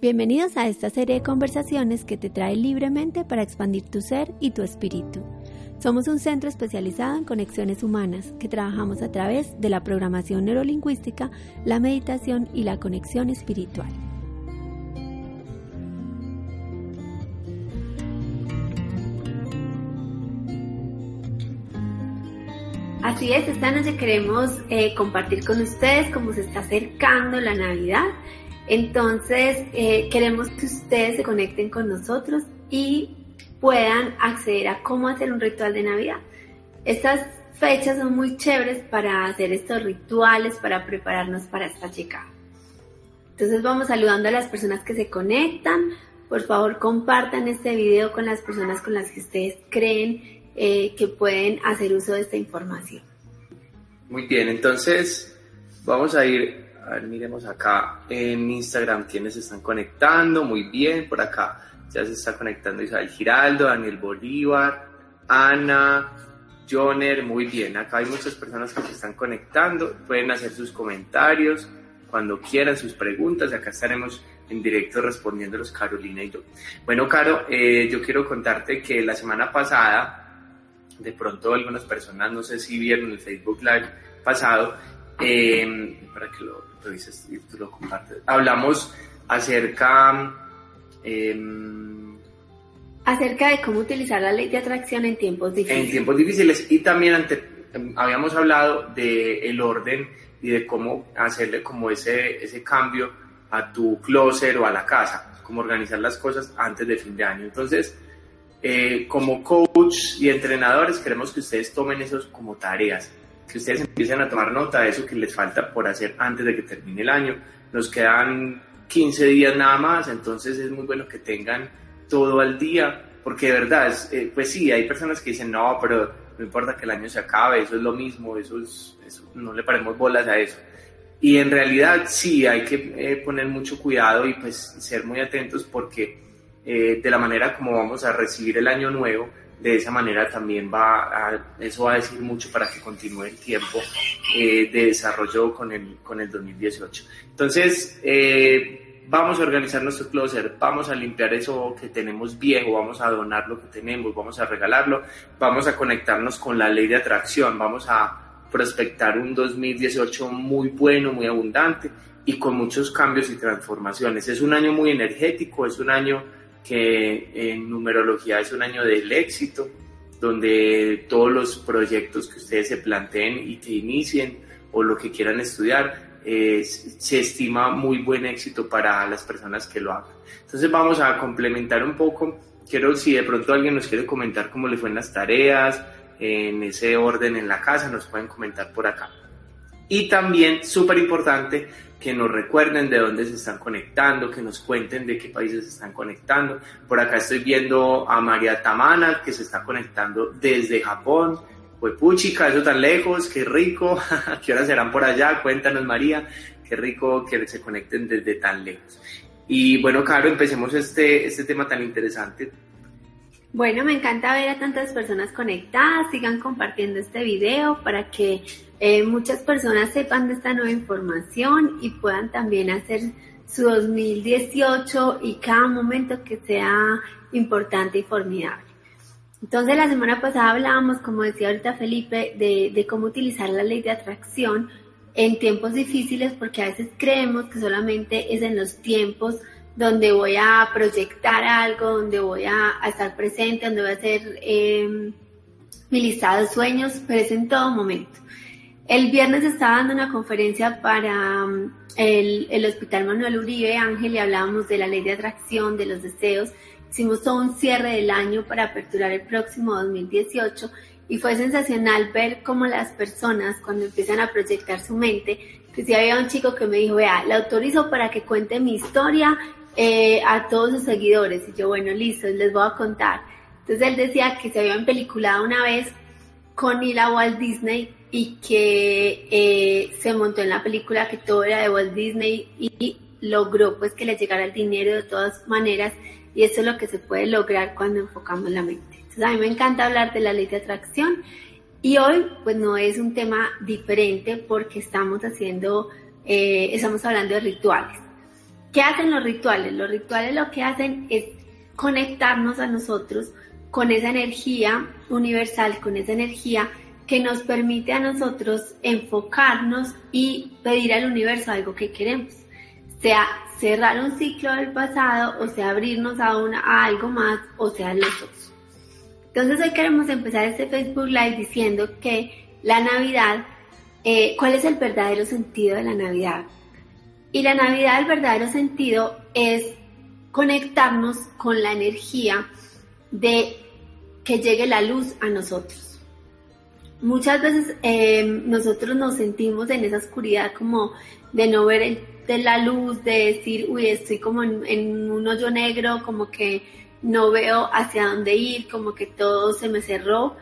Bienvenidos a esta serie de conversaciones que te trae libremente para expandir tu ser y tu espíritu. Somos un centro especializado en conexiones humanas que trabajamos a través de la programación neurolingüística, la meditación y la conexión espiritual. Así es, esta noche queremos eh, compartir con ustedes cómo se está acercando la Navidad entonces, eh, queremos que ustedes se conecten con nosotros y puedan acceder a cómo hacer un ritual de Navidad. Estas fechas son muy chéveres para hacer estos rituales, para prepararnos para esta llegada. Entonces vamos saludando a las personas que se conectan. Por favor, compartan este video con las personas con las que ustedes creen eh, que pueden hacer uso de esta información. Muy bien, entonces vamos a ir a ver, miremos acá en Instagram quiénes se están conectando. Muy bien, por acá ya se está conectando Isabel Giraldo, Daniel Bolívar, Ana, Joner. Muy bien, acá hay muchas personas que se están conectando. Pueden hacer sus comentarios cuando quieran, sus preguntas. Acá estaremos en directo respondiéndolos Carolina y yo. Bueno, Caro, eh, yo quiero contarte que la semana pasada, de pronto algunas personas, no sé si vieron el Facebook Live pasado, eh, para que lo y tú lo compartes. Hablamos acerca... Em, acerca de cómo utilizar la ley de atracción en tiempos difíciles. En tiempos difíciles y también ante, em, habíamos hablado del el orden y de cómo hacerle como ese, ese cambio a tu closet o a la casa, cómo organizar las cosas antes de fin de año. Entonces, eh, como coach y entrenadores queremos que ustedes tomen esos como tareas que ustedes empiecen a tomar nota de eso que les falta por hacer antes de que termine el año. Nos quedan 15 días nada más, entonces es muy bueno que tengan todo al día, porque de verdad, eh, pues sí, hay personas que dicen, no, pero no importa que el año se acabe, eso es lo mismo, eso es, no le paremos bolas a eso. Y en realidad sí, hay que eh, poner mucho cuidado y pues ser muy atentos porque eh, de la manera como vamos a recibir el año nuevo, de esa manera también va a, eso va a decir mucho para que continúe el tiempo eh, de desarrollo con el, con el 2018. Entonces, eh, vamos a organizar nuestro closet, vamos a limpiar eso que tenemos viejo, vamos a donar lo que tenemos, vamos a regalarlo, vamos a conectarnos con la ley de atracción, vamos a prospectar un 2018 muy bueno, muy abundante y con muchos cambios y transformaciones. Es un año muy energético, es un año que en numerología es un año del éxito, donde todos los proyectos que ustedes se planteen y que inicien o lo que quieran estudiar, se estima muy buen éxito para las personas que lo hagan. Entonces vamos a complementar un poco. Quiero si de pronto alguien nos quiere comentar cómo le fue en las tareas, en ese orden en la casa, nos pueden comentar por acá. Y también, súper importante, que nos recuerden de dónde se están conectando, que nos cuenten de qué países se están conectando. Por acá estoy viendo a María Tamana, que se está conectando desde Japón. Pues puchica, eso tan lejos, qué rico. ¿Qué horas serán por allá? Cuéntanos, María. Qué rico que se conecten desde tan lejos. Y bueno, Caro, empecemos este, este tema tan interesante. Bueno, me encanta ver a tantas personas conectadas. Sigan compartiendo este video para que eh, muchas personas sepan de esta nueva información y puedan también hacer su 2018 y cada momento que sea importante y formidable. Entonces la semana pasada hablábamos, como decía ahorita Felipe, de, de cómo utilizar la ley de atracción en tiempos difíciles porque a veces creemos que solamente es en los tiempos donde voy a proyectar algo, donde voy a, estar presente, donde voy a hacer eh, mi listado de sueños, pero es en todo momento. El viernes estaba dando una conferencia para um, el, Hospital Manuel Uribe Ángel y hablábamos de la ley de atracción, de los deseos. Hicimos todo un cierre del año para aperturar el próximo 2018 y fue sensacional ver cómo las personas cuando empiezan a proyectar su mente que si había un chico que me dijo, vea, le autorizo para que cuente mi historia eh, a todos sus seguidores. Y yo, bueno, listo, les voy a contar. Entonces él decía que se había peliculado una vez con ir a Walt Disney y que eh, se montó en la película que todo era de Walt Disney y logró pues que le llegara el dinero de todas maneras y eso es lo que se puede lograr cuando enfocamos la mente. Entonces a mí me encanta hablar de la ley de atracción y hoy pues no es un tema diferente porque estamos haciendo, eh, estamos hablando de rituales. ¿Qué hacen los rituales? Los rituales lo que hacen es conectarnos a nosotros con esa energía universal, con esa energía que nos permite a nosotros enfocarnos y pedir al universo algo que queremos sea cerrar un ciclo del pasado o sea abrirnos a, algo más o sea los dos. Entonces hoy queremos empezar este Facebook Live diciendo que la Navidad, eh, ¿cuál es el verdadero sentido de la Navidad? Y la Navidad, el verdadero sentido es conectarnos con la energía de que llegue la luz a nosotros. Muchas veces eh, nosotros nos sentimos en esa oscuridad como de no ver de la luz, de decir, uy, estoy como en, un hoyo negro, como que no veo hacia dónde ir, como que todo se me cerró.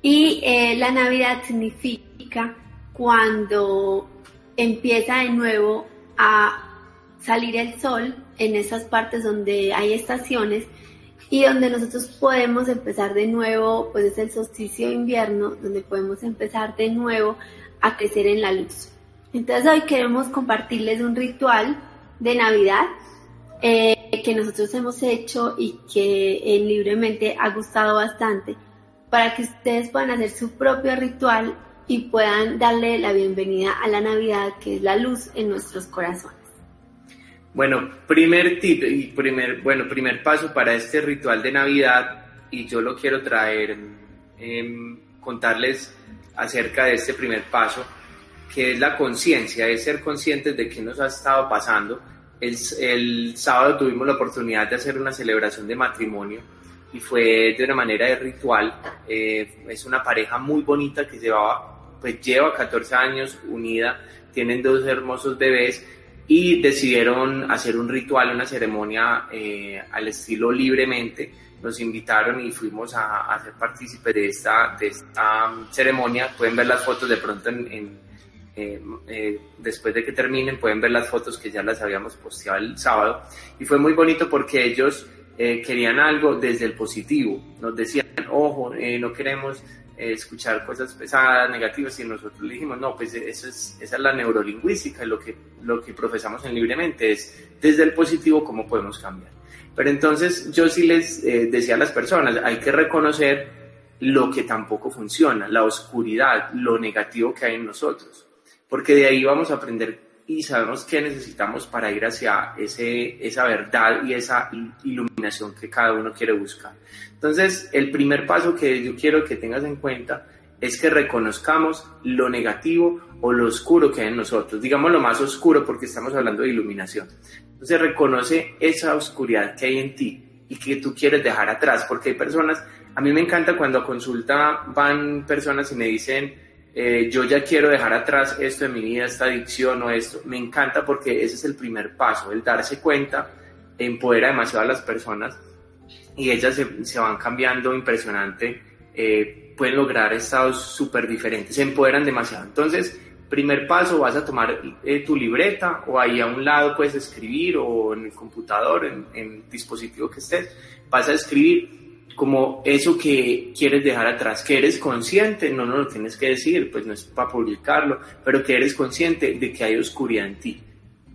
Y eh, la Navidad significa cuando empieza de nuevo a salir el sol en esas partes donde hay estaciones y donde nosotros podemos empezar de nuevo, pues es el solsticio de invierno, donde podemos empezar de nuevo a crecer en la luz. Entonces hoy queremos compartirles un ritual de Navidad eh, que nosotros hemos hecho y que eh, libremente ha gustado bastante para que ustedes puedan hacer su propio ritual y puedan darle la bienvenida a la Navidad que es la luz en nuestros corazones. Bueno, primer tip y primer, bueno, primer paso para este ritual de Navidad y yo lo quiero traer, eh, contarles acerca de este primer paso que es la conciencia, es ser conscientes de qué nos ha estado pasando. El, sábado tuvimos la oportunidad de hacer una celebración de matrimonio y fue de una manera de ritual. Eh, es una pareja muy bonita que llevaba, pues lleva 14 años unida, tienen dos hermosos bebés y decidieron hacer un ritual, una ceremonia eh, al estilo libremente. Nos invitaron y fuimos a, a ser partícipes de esta, de esta um, ceremonia. Pueden ver las fotos de pronto eh, eh, después de que terminen pueden ver las fotos que ya las habíamos posteado el sábado y fue muy bonito porque ellos eh, querían algo desde el positivo, nos decían, ojo, no queremos escuchar cosas pesadas, negativas, y nosotros le dijimos, no, pues eso es, esa es la neurolingüística, lo que, lo que profesamos en libremente es desde el positivo cómo podemos cambiar. Pero entonces yo sí les decía a las personas, hay que reconocer lo que tampoco funciona, la oscuridad, lo negativo que hay en nosotros porque de ahí vamos a aprender y sabemos qué necesitamos para ir hacia ese, esa verdad y esa iluminación que cada uno quiere buscar. Entonces, el primer paso que yo quiero que tengas en cuenta es que reconozcamos lo negativo o lo oscuro que hay en nosotros. Digamos lo más oscuro porque estamos hablando de iluminación. Entonces, reconoce esa oscuridad que hay en ti y que tú quieres dejar atrás, porque hay personas, a mí me encanta cuando a consulta van personas y me dicen, eh, yo ya quiero dejar atrás esto en mi vida, esta adicción o esto. Me encanta porque ese es el primer paso, el darse cuenta empodera demasiado a las personas y ellas se, van cambiando impresionante, eh, pueden lograr estados súper diferentes, se empoderan demasiado. Entonces, primer paso, vas a tomar eh, tu libreta o ahí a un lado puedes escribir o en el computador, en, en el dispositivo que estés, vas a escribir como eso que quieres dejar atrás, que eres consciente, no nos lo tienes que decir, pues no es para publicarlo, pero que eres consciente de que hay oscuridad en ti.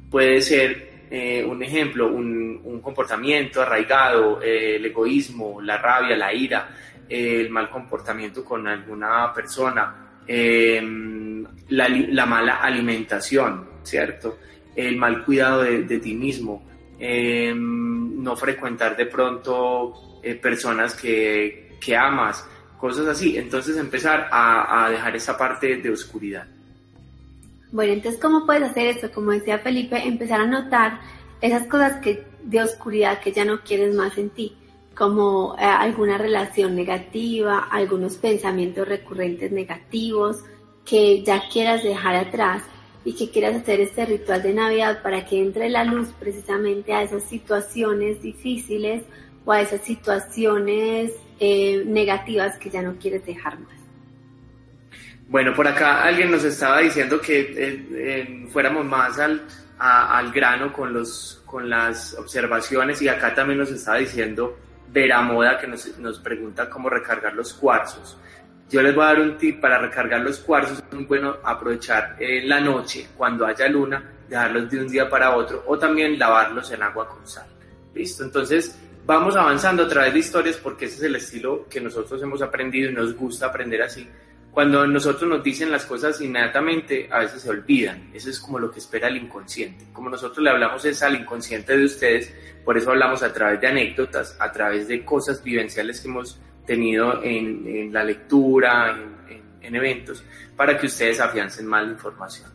Puede ser eh, un ejemplo, un, un comportamiento arraigado, eh, el egoísmo, la rabia, la ira, eh, el mal comportamiento con alguna persona, la, la, mala alimentación, ¿cierto? El mal cuidado de, de ti mismo, no frecuentar de pronto eh, personas que, que, amas, cosas así. Entonces empezar a, a, dejar esa parte de oscuridad. Bueno, entonces, ¿cómo puedes hacer eso? Como decía Felipe, empezar a notar esas cosas que, de oscuridad que ya no quieres más en ti, como eh, alguna relación negativa, algunos pensamientos recurrentes negativos que ya quieras dejar atrás y que quieras hacer este ritual de Navidad para que entre la luz precisamente a esas situaciones difíciles o a esas situaciones eh, negativas que ya no quieres dejar más. Bueno, por acá alguien nos estaba diciendo que eh, eh, fuéramos más al, al grano con, los, con las observaciones y acá también nos estaba diciendo Vera Moda que nos, nos pregunta cómo recargar los cuarzos. Yo les voy a dar un tip para recargar los cuarzos. Es muy bueno aprovechar en la noche, cuando haya luna, dejarlos de un día para otro o también lavarlos en agua con sal. ¿Listo? Entonces, vamos avanzando a través de historias porque ese es el estilo que nosotros hemos aprendido y nos gusta aprender así cuando nosotros nos dicen las cosas inmediatamente, a veces se olvidan. Eso es como lo que espera el inconsciente. Como nosotros le hablamos es al inconsciente de ustedes, por eso hablamos a través de anécdotas, a través de cosas vivenciales que hemos tenido en, la lectura, en, eventos, para que ustedes afiancen más la información.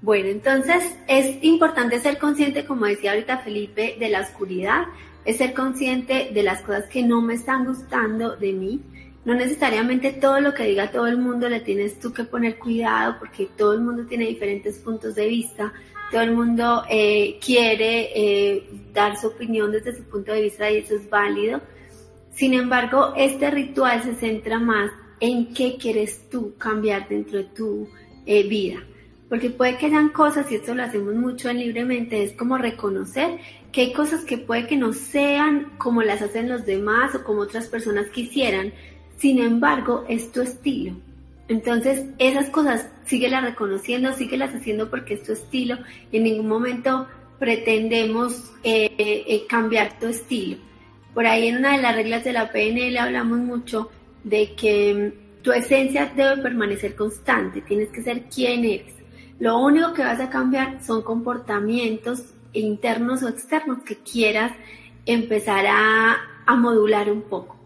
Bueno, entonces es importante ser consciente, como decía ahorita Felipe, de la oscuridad, es ser consciente de las cosas que no me están gustando de mí, no necesariamente todo lo que diga todo el mundo le tienes tú que poner cuidado porque todo el mundo tiene diferentes puntos de vista, todo el mundo eh, quiere eh, dar su opinión desde su punto de vista y eso es válido. Sin embargo, este ritual se centra más en qué quieres tú cambiar dentro de tu eh, vida. Porque puede que hayan cosas, y esto lo hacemos mucho en libremente, es como reconocer que hay cosas que puede que no sean como las hacen los demás o como otras personas quisieran, sin embargo, es tu estilo. Entonces, esas cosas síguelas reconociendo, síguelas haciendo porque es tu estilo. En ningún momento pretendemos eh, eh, cambiar tu estilo. Por ahí en una de las reglas de la PNL hablamos mucho de que mm, tu esencia debe permanecer constante, tienes que ser quien eres. Lo único que vas a cambiar son comportamientos internos o externos que quieras empezar a modular un poco.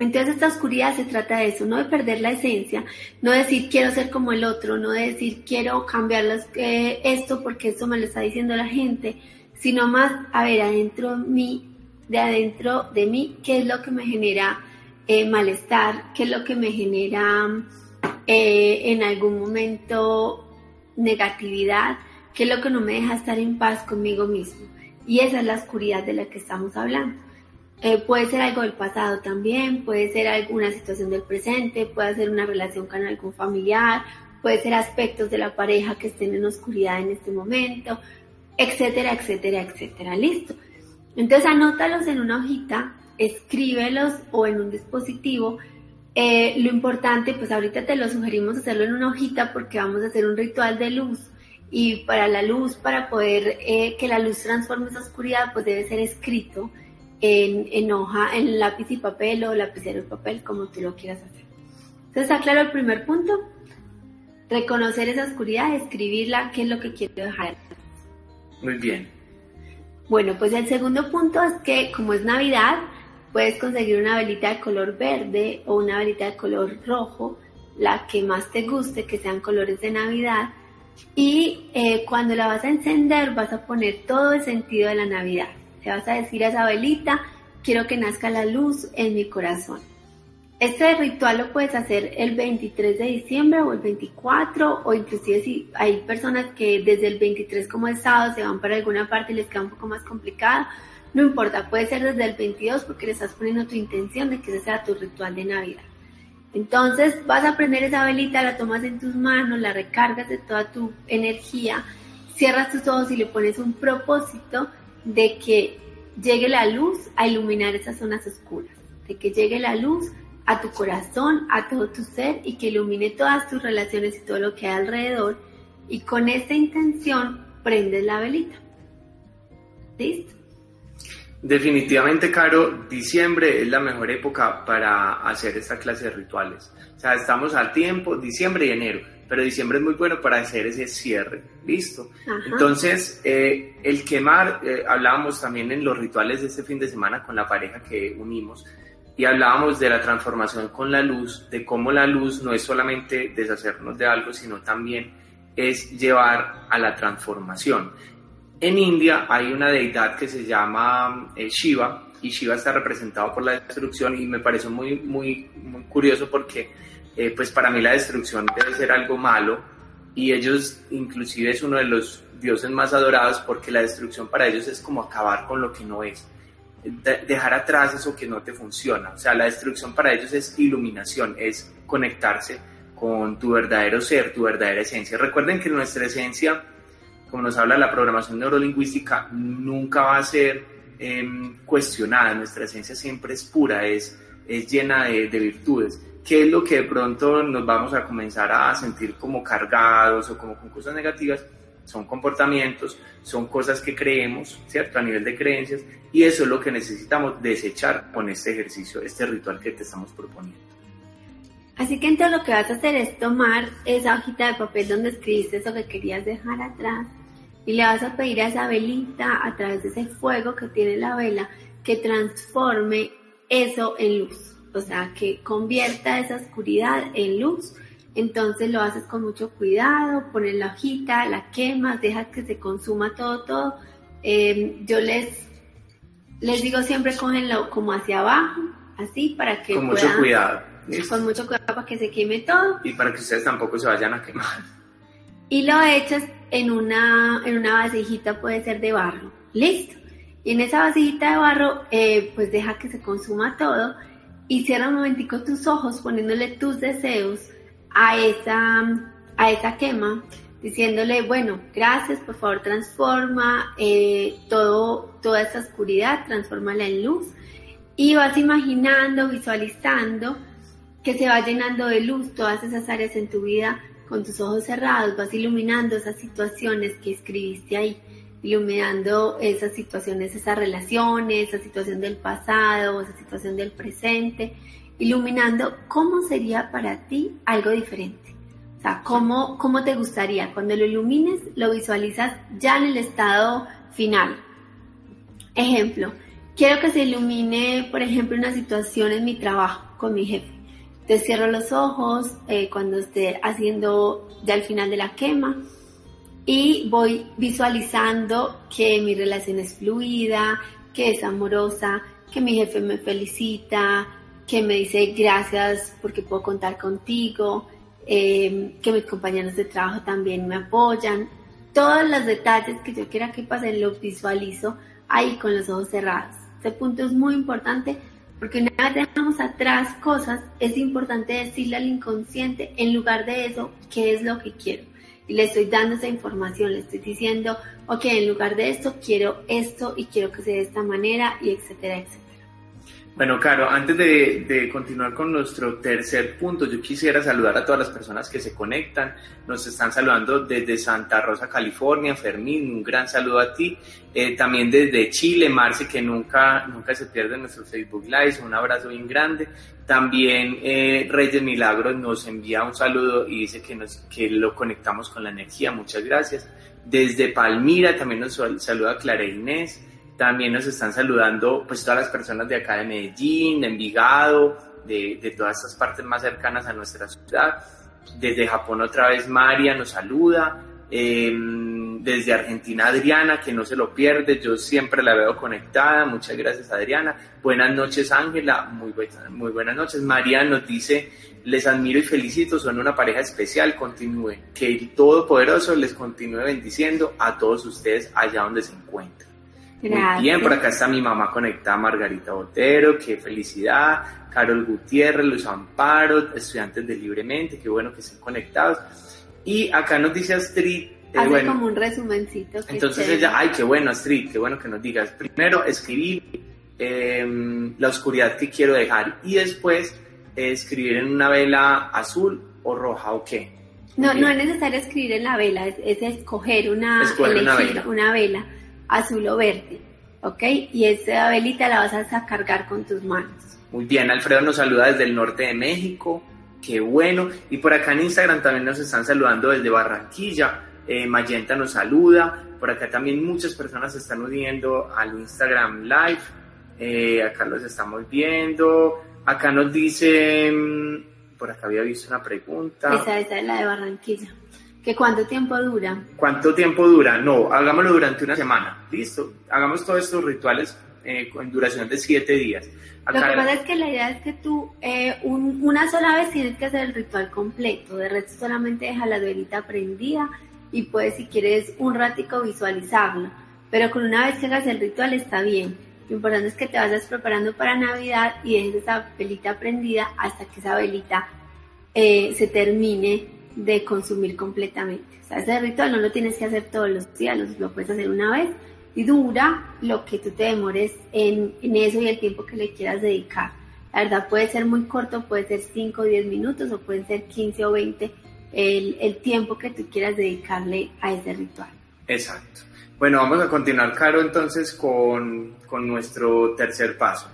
Entonces esta oscuridad se trata de eso, no de perder la esencia, no decir quiero ser como el otro, no de decir quiero cambiar eh, esto porque esto me lo está diciendo la gente, sino más a ver adentro de mí, de adentro de mí, qué es lo que me genera eh, malestar, qué es lo que me genera eh, en algún momento negatividad, qué es lo que no me deja estar en paz conmigo mismo. Y esa es la oscuridad de la que estamos hablando. Eh, puede ser algo del pasado también, puede ser alguna situación del presente, puede ser una relación con algún familiar, puede ser aspectos de la pareja que estén en oscuridad en este momento, etcétera, etcétera, etcétera. Listo. Entonces anótalos en una hojita, escríbelos o en un dispositivo. Eh, lo importante, pues ahorita te lo sugerimos hacerlo en una hojita porque vamos a hacer un ritual de luz y para la luz, para poder eh, que la luz transforme esa oscuridad, pues debe ser escrito en, hoja, en lápiz y papel o lapicero y papel, como tú lo quieras hacer. Entonces, está claro el primer punto. Reconocer esa oscuridad, escribirla, qué es lo que quiero dejar. Muy bien. Bueno, pues el segundo punto es que como es Navidad, puedes conseguir una velita de color verde o una velita de color rojo, la que más te guste, que sean colores de Navidad. Y eh, cuando la vas a encender vas a poner todo el sentido de la Navidad. Te vas a decir a esa velita, quiero que nazca la luz en mi corazón. Este ritual lo puedes hacer el 23 de diciembre o el 24 o inclusive si hay personas que desde el 23 como es sábado se van para alguna parte y les queda un poco más complicado, no importa, puede ser desde el 22 porque le estás poniendo tu intención de que ese sea tu ritual de Navidad. Entonces vas a prender esa velita, la tomas en tus manos, la recargas de toda tu energía, cierras tus ojos y le pones un propósito de que llegue la luz a iluminar esas zonas oscuras, de que llegue la luz a tu corazón, a todo tu ser y que ilumine todas tus relaciones y todo lo que hay alrededor. Y con esta intención prendes la velita. ¿Listo? Definitivamente, Caro, diciembre es la mejor época para hacer esta clase de rituales. O sea, estamos al tiempo, diciembre y enero pero diciembre es muy bueno para hacer ese cierre, listo. Entonces, eh, el quemar, eh, hablábamos también en los rituales de este fin de semana con la pareja que unimos y hablábamos de la transformación con la luz, de cómo la luz no es solamente deshacernos de algo, sino también es llevar a la transformación. En India hay una deidad que se llama eh, Shiva y Shiva está representado por la destrucción y me pareció muy, muy, muy curioso porque eh, pues para mí la destrucción debe ser algo malo y ellos inclusive es uno de los dioses más adorados porque la destrucción para ellos es como acabar con lo que no es, dejar atrás eso que no te funciona. O sea, la destrucción para ellos es iluminación, es conectarse con tu verdadero ser, tu verdadera esencia. Recuerden que nuestra esencia, como nos habla la programación neurolingüística, nunca va a ser em, cuestionada. Nuestra esencia siempre es pura, es, es llena de, de virtudes. ¿Qué es lo que de pronto nos vamos a comenzar a sentir como cargados o como con cosas negativas? son comportamientos, son cosas que creemos, ¿cierto? A nivel de creencias, y eso es lo que necesitamos desechar con este ejercicio, este ritual que te estamos proponiendo. Así que entonces lo que vas a hacer es tomar esa hojita de papel donde escribiste eso que querías dejar atrás y le vas a pedir a esa velita a través de ese fuego que tiene la vela que transforme eso en luz, o sea, que convierta esa oscuridad en luz entonces lo haces con mucho cuidado, pones la hojita, la quemas, dejas que se consuma todo, todo. Em, yo les, les digo siempre cógenlo como hacia abajo, así para que... Con mucho cuidado. Con mucho cuidado para que se queme todo. Y para que ustedes tampoco se vayan a quemar. Y lo echas en una, en una vasijita, puede ser de barro. Listo. Y en esa vasijita de barro, eh, pues deja que se consuma todo y cierra un momentico tus ojos poniéndole tus deseos a esa, a esa quema, diciéndole, bueno, gracias, por favor transforma eh, todo, toda esa oscuridad, transfórmala en luz. Y vas imaginando, visualizando que se va llenando de luz todas esas áreas en tu vida con tus ojos cerrados, vas iluminando esas situaciones que escribiste ahí, iluminando esas situaciones, esas relaciones, esa situación del pasado, esa situación del presente, iluminando cómo sería para ti algo diferente. O sea, cómo, cómo te gustaría. Cuando lo ilumines, lo visualizas ya en el estado final. Ejemplo, quiero que se ilumine, por ejemplo, una situación en mi trabajo con mi jefe. Te cierro los ojos eh, cuando esté haciendo ya el final de la quema y voy visualizando que mi relación es fluida, que es amorosa, que mi jefe me felicita, que me dice gracias porque puedo contar contigo, eh, que mis compañeros de trabajo también me apoyan. Todos los detalles que yo quiera que pasen los visualizo ahí con los ojos cerrados. Este punto es muy importante porque una vez dejamos atrás cosas, es importante decirle al inconsciente en lugar de eso, qué es lo que quiero. Y le estoy dando esa información, le estoy diciendo, ok, en lugar de esto quiero esto y quiero que sea de esta manera y etcétera, etcétera. Bueno, Caro, antes de, continuar con nuestro tercer punto, yo quisiera saludar a todas las personas que se conectan. Nos están saludando desde Santa Rosa, California. Fermín, un gran saludo a ti. Eh, también desde Chile, Marce, que nunca, nunca se pierde nuestro Facebook Live. Un abrazo bien grande. También eh, Reyes Milagros nos envía un saludo y dice que, nos, que lo conectamos con la energía. Muchas gracias. Desde Palmira también nos saluda Clara Inés. También nos están saludando pues todas las personas de acá de Medellín, de Envigado, de, todas estas partes más cercanas a nuestra ciudad. Desde Japón otra vez María nos saluda. Em, desde Argentina Adriana, que no se lo pierde, yo siempre la veo conectada, muchas gracias Adriana. Buenas noches Ángela, muy, muy buenas noches. María nos dice, les admiro y felicito, son una pareja especial, continúe, que el Todopoderoso les continúe bendiciendo a todos ustedes allá donde se encuentran. Muy bien, por acá está mi mamá conectada, Margarita Botero, qué felicidad. Carol Gutiérrez, Luis Amparo, estudiantes de Libremente, qué bueno que estén conectados. Y acá nos dice Astrid. Eh, Hace bueno, como un resumencito. Entonces ella, ay, qué bueno Astrid, qué bueno que nos digas. Primero escribir em, la oscuridad que quiero dejar y después escribir en una vela azul o roja o qué. No, no es necesario escribir en la vela, es, escoger una, una vela azul o verde, ¿ok? Y esa velita la vas a cargar con tus manos. Muy bien, Alfredo nos saluda desde el norte de México, qué bueno. Y por acá en Instagram también nos están saludando desde Barranquilla. Eh, Mayenta nos saluda. Por acá también muchas personas se están uniendo al Instagram Live. Eh, acá los estamos viendo. Acá nos dicen, por acá había visto una pregunta. Esa, esa es la de Barranquilla. ¿Que cuánto tiempo dura? ¿Cuánto tiempo dura? No, hagámoslo durante una semana. Listo. Hagamos todos estos rituales eh, en duración de siete días. Lo que pasa es que la idea es que tú eh, una sola vez tienes que hacer el ritual completo, de resto solamente deja la velita prendida y puedes si quieres un ratico visualizarlo, pero con una vez que hagas el ritual está bien. Lo importante es que te vayas preparando para Navidad y dejes esa velita prendida hasta que esa velita eh, se termine de consumir completamente. O ese ritual no lo tienes que hacer todos los días, lo, puedes hacer una vez y dura lo que tú te demores en, en, eso y el tiempo que le quieras dedicar. La verdad puede ser muy corto, puede ser 5 o 10 minutos o pueden ser 15 o 20 el, el tiempo que tú quieras dedicarle a ese ritual. Exacto. Bueno, vamos a continuar, Caro, entonces con, con nuestro tercer paso.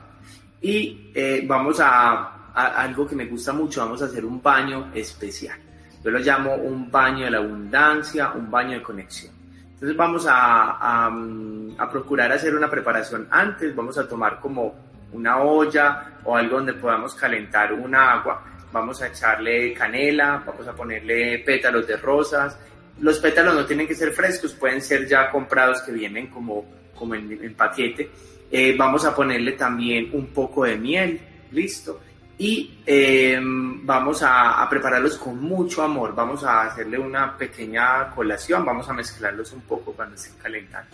Y eh, vamos a, a algo que me gusta mucho, vamos a hacer un baño especial. Yo lo llamo un baño de la abundancia, un baño de conexión. Entonces vamos a, a, procurar hacer una preparación antes, vamos a tomar como una olla o algo donde podamos calentar un agua, vamos a echarle canela, vamos a ponerle pétalos de rosas. Los pétalos no tienen que ser frescos, pueden ser ya comprados que vienen como, como en, paquete. Eh, vamos a ponerle también un poco de miel, listo y em, vamos a, prepararlos con mucho amor. Vamos a hacerle una pequeña colación, vamos a mezclarlos un poco cuando estén calentando.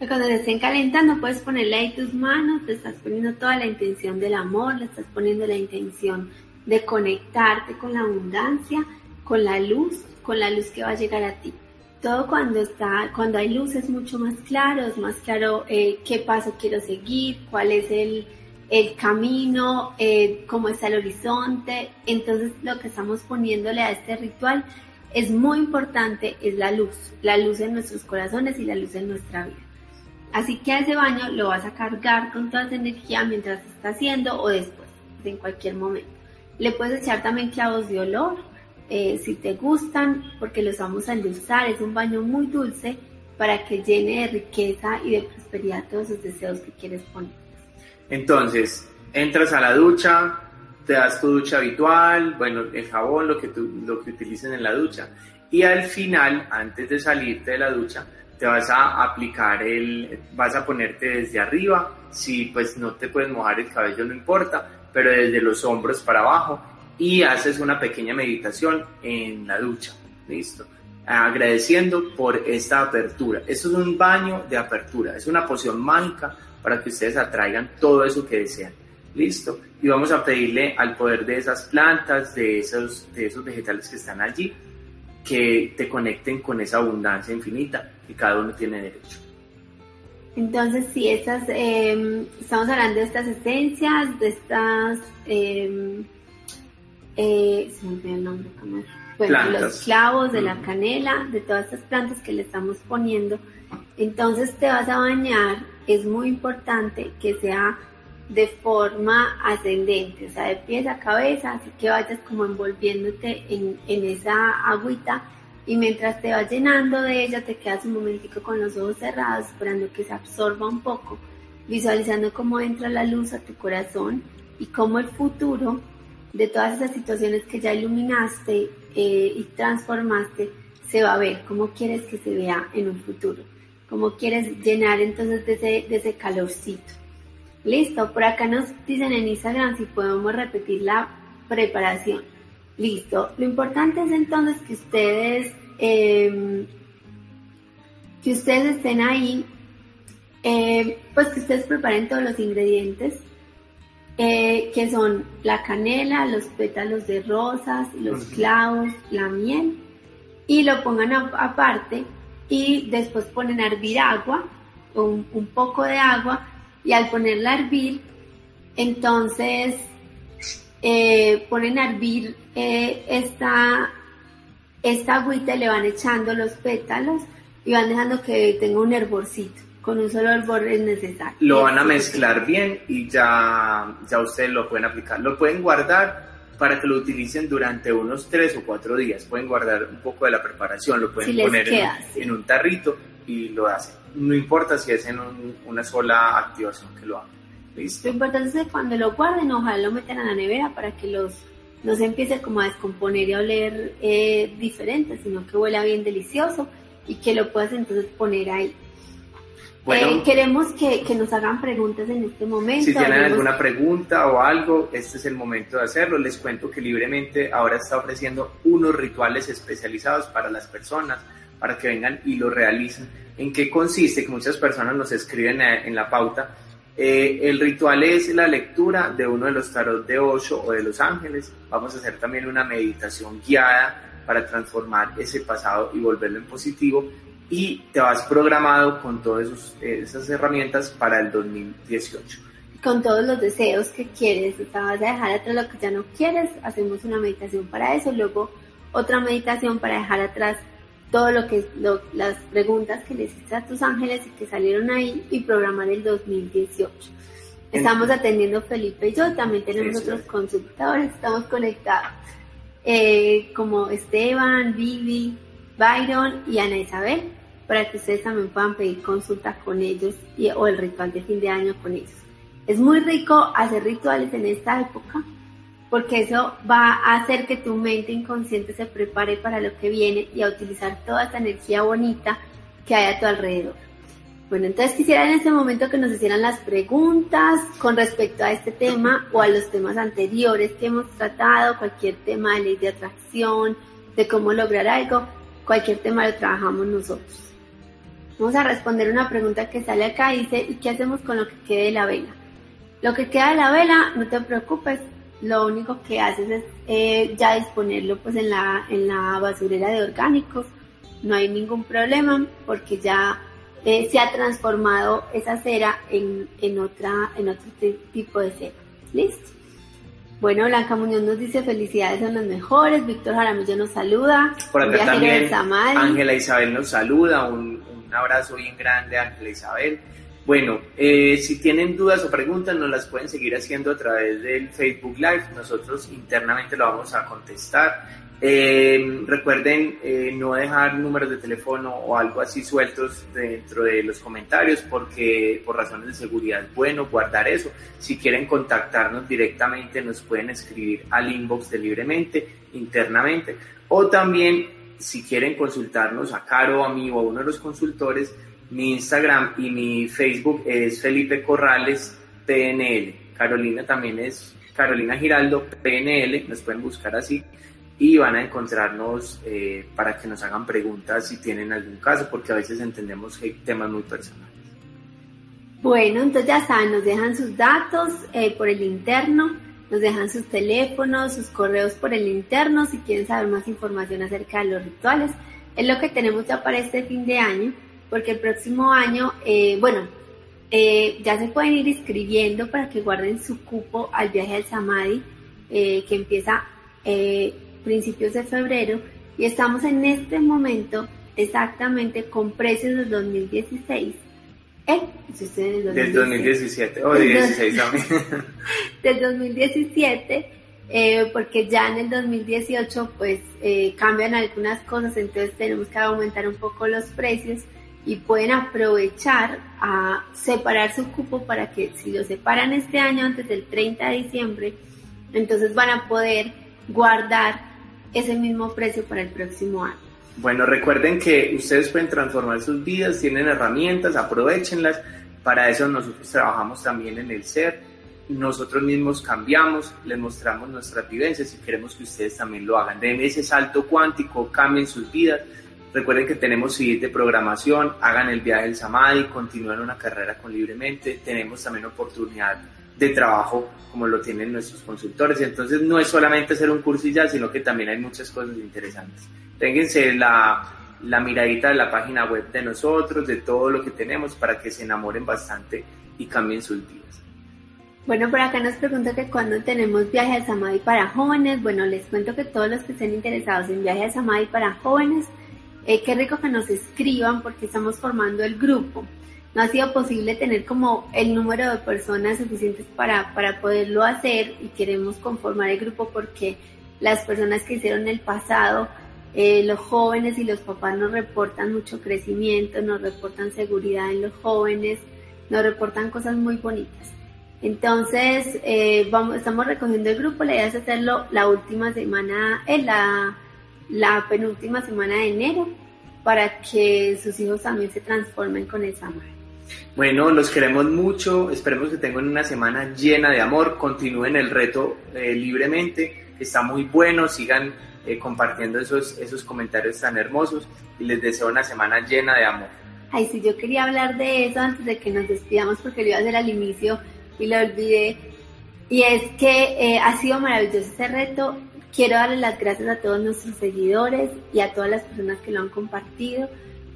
Cuando se estén calentando puedes ponerle ahí tus manos, te estás poniendo toda la intención del amor, le estás poniendo la intención de conectarte con la abundancia, con la luz, con la luz que va a llegar a ti. Todo cuando está, cuando hay luz es mucho más claro, es más claro eh, qué paso quiero seguir, cuál es el, el camino, eh, cómo está el horizonte. Entonces lo que estamos poniéndole a este ritual es muy importante, es la luz, la luz en nuestros corazones y la luz en nuestra vida. Así que a ese baño lo vas a cargar con toda esa energía mientras está haciendo o después, en cualquier momento. Le puedes echar también clavos de olor, eh, si te gustan, porque los vamos a endulzar. Es un baño muy dulce para que llene de riqueza y de prosperidad todos los deseos que quieres poner. Entonces, entras a la ducha, te das tu ducha habitual, bueno, el jabón, lo que, tú, lo que utilicen en la ducha. Y al final, antes de salirte de la ducha, te vas a aplicar el, vas a ponerte desde arriba, si pues no te puedes mojar el cabello no importa, pero desde los hombros para abajo. Y haces una pequeña meditación en la ducha, listo, agradeciendo por esta apertura. Esto es un baño de apertura, es una poción mágica para que ustedes atraigan todo eso que desean. Listo. Y vamos a pedirle al poder de esas plantas, de esos, de esos vegetales que están allí, que te conecten con esa abundancia infinita que cada uno tiene derecho. Entonces, si estas, em, estamos hablando de estas esencias, de estas, eh, eh, se me el nombre, bueno, los clavos, de la canela, de todas estas plantas que le estamos poniendo. Entonces te vas a bañar. Es muy importante que sea de forma ascendente, o sea, de pies a cabeza, así que vayas como envolviéndote en, esa agüita y mientras te vas llenando de ella te quedas un momentico con los ojos cerrados esperando que se absorba un poco, visualizando cómo entra la luz a tu corazón y cómo el futuro de todas esas situaciones que ya iluminaste eh, y transformaste se va a ver, cómo quieres que se vea en un futuro como quieres llenar entonces de ese, de ese calorcito. Listo, por acá nos dicen en Instagram si podemos repetir la preparación. Listo, lo importante es entonces que ustedes, em, que ustedes estén ahí, em, pues que ustedes preparen todos los ingredientes, eh, que son la canela, los pétalos de rosas, los clavos, la miel, y lo pongan aparte y después ponen a hervir agua, un, un poco de agua, y al ponerla a hervir, entonces eh, ponen a hervir eh, esta, esta agüita, le van echando los pétalos y van dejando que tenga un hervorcito. Con un solo hervor es necesario. Lo van a mezclar bien y ya, ya ustedes lo pueden aplicar. Lo pueden guardar para que lo utilicen durante unos tres o cuatro días. Pueden guardar un poco de la preparación, lo pueden poner en, un tarrito y lo hacen. No importa si es en una sola activación que lo hagan. ¿Listo? Lo importante es que cuando lo guarden, ojalá lo metan a la nevera para que los no se empiece como a descomponer y a oler eh, diferente, sino que huela bien delicioso y que lo puedas entonces poner ahí. Eh, queremos que, nos hagan preguntas en este momento. Si tienen alguna pregunta o algo, este es el momento de hacerlo. Les cuento que libremente ahora está ofreciendo unos rituales especializados para las personas, para que vengan y lo realicen. ¿En qué consiste? Que muchas personas nos escriben en la pauta. Eh, el ritual es la lectura de uno de los tarot de Osho o de los ángeles. Vamos a hacer también una meditación guiada para transformar ese pasado y volverlo en positivo y te vas programado con todas esas herramientas para el 2018. Con todos los deseos que quieres, o sea, vas a dejar atrás lo que ya no quieres, hacemos una meditación para eso, luego otra meditación para dejar atrás todo lo que las preguntas que le hiciste a tus ángeles y que salieron ahí y programar el 2018. Estamos atendiendo Felipe y yo, también tenemos otros consultores, estamos conectados, eh, como Esteban, Vivi, Byron y Ana Isabel para que ustedes también puedan pedir consulta con ellos y, o el ritual de fin de año con ellos. Es muy rico hacer rituales en esta época porque eso va a hacer que tu mente inconsciente se prepare para lo que viene y a utilizar toda esta energía bonita que hay a tu alrededor. Bueno, entonces quisiera en este momento que nos hicieran las preguntas con respecto a este tema o a los temas anteriores que hemos tratado, cualquier tema de ley de atracción, de cómo lograr algo, cualquier tema lo trabajamos nosotros. Vamos a responder una pregunta que sale acá. Dice, ¿y qué hacemos con lo que quede de la vela? Lo que queda de la vela, no te preocupes. Lo único que haces es eh, ya disponerlo pues en la, en la basurera de orgánicos. No hay ningún problema porque ya eh, se ha transformado esa cera en, en, otra, en otro tipo de cera. ¿Listo? Bueno, Blanca Muñoz nos dice felicidades son las mejores. Víctor Jaramillo nos saluda. Por acá también Ángela Isabel nos saluda. Un, un abrazo bien grande, Ángela Isabel. Bueno, eh, si tienen dudas o preguntas, nos las pueden seguir haciendo a través del Facebook Live. Nosotros internamente lo vamos a contestar. Eh, recuerden eh, no dejar números de teléfono o algo así sueltos dentro de los comentarios porque por razones de seguridad es bueno guardar eso. Si quieren contactarnos directamente nos pueden escribir al inbox de libremente internamente o también si quieren consultarnos a Caro, a mí o a uno de los consultores, mi Instagram y mi Facebook es Felipe Corrales PNL. Carolina también es Carolina Giraldo PNL, nos pueden buscar así y van a encontrarnos eh, para que nos hagan preguntas si tienen algún caso, porque a veces entendemos que hay temas muy personales. Bueno, entonces ya saben, nos dejan sus datos eh, por el interno nos dejan sus teléfonos, sus correos por el interno si quieren saber más información acerca de los rituales. Es lo que tenemos ya para este fin de año, porque el próximo año, eh, bueno, eh, ya se pueden ir inscribiendo para que guarden su cupo al viaje al Samadhi, eh, que empieza principios de febrero. Y estamos en este momento exactamente con precios del 2016 ¿Eh? del 2017, o 16 también. del 2017, eh, porque ya en el 2018 pues eh, cambian algunas cosas, entonces tenemos que aumentar un poco los precios y pueden aprovechar a separar su cupo para que si lo separan este año antes del 30 de diciembre, entonces van a poder guardar ese mismo precio para el próximo año. Bueno, recuerden que ustedes pueden transformar sus vidas, tienen herramientas, aprovechenlas. Para eso nosotros trabajamos también en el ser. Nosotros mismos cambiamos, les mostramos nuestras vivencias y queremos que ustedes también lo hagan. Den ese salto cuántico, cambien sus vidas. Recuerden que tenemos CDs de programación, hagan el viaje del Samadhi, continúen una carrera con libremente. Tenemos también oportunidad de trabajo como lo tienen nuestros consultores. Entonces no es solamente hacer un curso y ya, sino que también hay muchas cosas interesantes. Ténganse la, la miradita de la página web de nosotros, de todo lo que tenemos, para que se enamoren bastante y cambien sus vidas. Bueno, por acá nos pregunta que cuando tenemos viaje a Samadhi para jóvenes. Bueno, les cuento que todos los que estén interesados en viaje a Samadhi para jóvenes, eh, qué rico que nos escriban porque estamos formando el grupo. No ha sido posible tener como el número de personas suficientes para, para poderlo hacer y queremos conformar el grupo porque las personas que hicieron el pasado eh, los jóvenes y los papás nos reportan mucho crecimiento, nos reportan seguridad en los jóvenes, nos reportan cosas muy bonitas. Entonces, eh, vamos, estamos recogiendo el grupo, la idea es hacerlo la última semana, la, la penúltima semana de enero, para que sus hijos también se transformen con esa madre. Bueno, los queremos mucho, esperemos que tengan una semana llena de amor, continúen el reto eh, libremente, está muy bueno, sigan eh, compartiendo esos, esos comentarios tan hermosos y les deseo una semana llena de amor. Ay, sí, yo quería hablar de eso antes de que nos despidamos porque lo iba a hacer al inicio y lo olvidé. Y es que eh, ha sido maravilloso este reto. Quiero darle las gracias a todos nuestros seguidores y a todas las personas que lo han compartido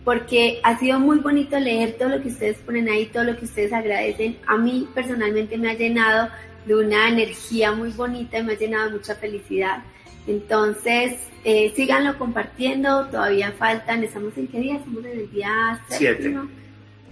porque ha sido muy bonito leer todo lo que ustedes ponen ahí, todo lo que ustedes agradecen. A mí personalmente me ha llenado de una energía muy bonita y me ha llenado de mucha felicidad. Entonces, eh, síganlo compartiendo, todavía faltan, ¿estamos en qué día? Estamos en el día 7.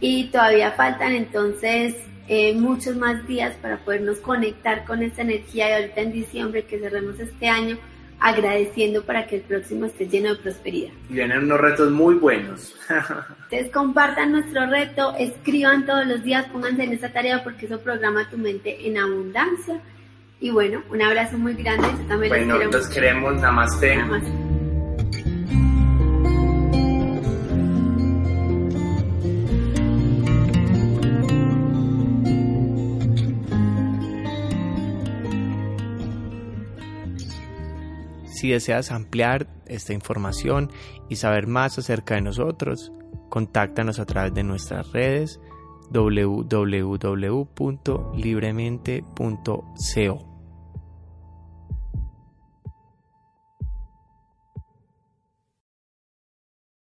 Y todavía faltan entonces eh, muchos más días para podernos conectar con esta energía y ahorita en diciembre que cerremos este año agradeciendo para que el próximo esté lleno de prosperidad. Y vienen unos retos muy buenos. Entonces compartan nuestro reto, escriban todos los días, pónganse en esta tarea porque eso programa tu mente en abundancia. Y bueno, un abrazo muy grande. también bueno, los queremos. Namaste. Namaste. Si deseas ampliar esta información y saber más acerca de nosotros, contáctanos a través de nuestras redes www.libremente.co.